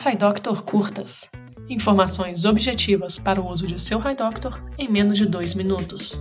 Hi Doctor Curtas. Informações objetivas para o uso de seu Hi Doctor em menos de dois minutos.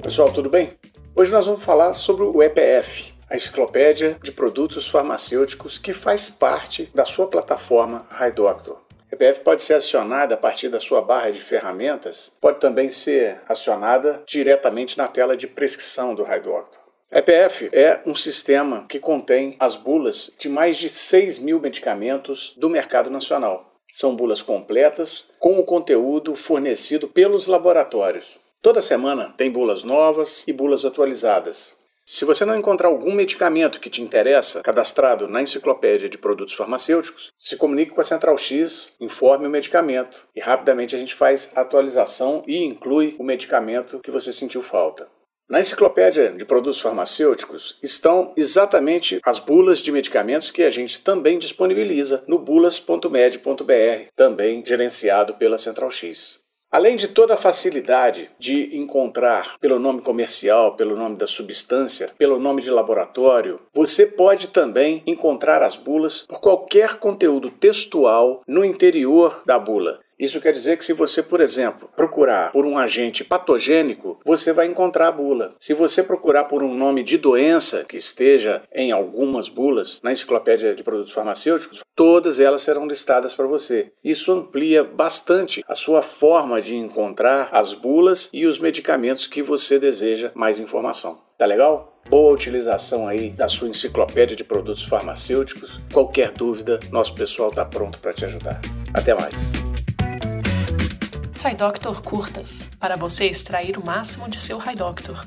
Pessoal, tudo bem? Hoje nós vamos falar sobre o EPF, a Enciclopédia de Produtos Farmacêuticos que faz parte da sua plataforma Hi Doctor. EPF pode ser acionada a partir da sua barra de ferramentas, pode também ser acionada diretamente na tela de prescrição do Hi Doctor. EPF é um sistema que contém as bulas de mais de 6 mil medicamentos do mercado nacional. São bulas completas com o conteúdo fornecido pelos laboratórios. Toda semana tem bulas novas e bulas atualizadas. Se você não encontrar algum medicamento que te interessa cadastrado na enciclopédia de produtos farmacêuticos, se comunique com a Central X, informe o medicamento e rapidamente a gente faz a atualização e inclui o medicamento que você sentiu falta. Na enciclopédia de produtos farmacêuticos estão exatamente as bulas de medicamentos que a gente também disponibiliza no bulas.med.br, também gerenciado pela Central X. Além de toda a facilidade de encontrar pelo nome comercial, pelo nome da substância, pelo nome de laboratório, você pode também encontrar as bulas por qualquer conteúdo textual no interior da bula. Isso quer dizer que se você, por exemplo, procurar por um agente patogênico, você vai encontrar a bula. Se você procurar por um nome de doença que esteja em algumas bulas na enciclopédia de produtos farmacêuticos, todas elas serão listadas para você. Isso amplia bastante a sua forma de encontrar as bulas e os medicamentos que você deseja mais informação. Tá legal? Boa utilização aí da sua enciclopédia de produtos farmacêuticos. Qualquer dúvida, nosso pessoal está pronto para te ajudar. Até mais. Hi Doctor curtas, para você extrair o máximo de seu Hi Doctor.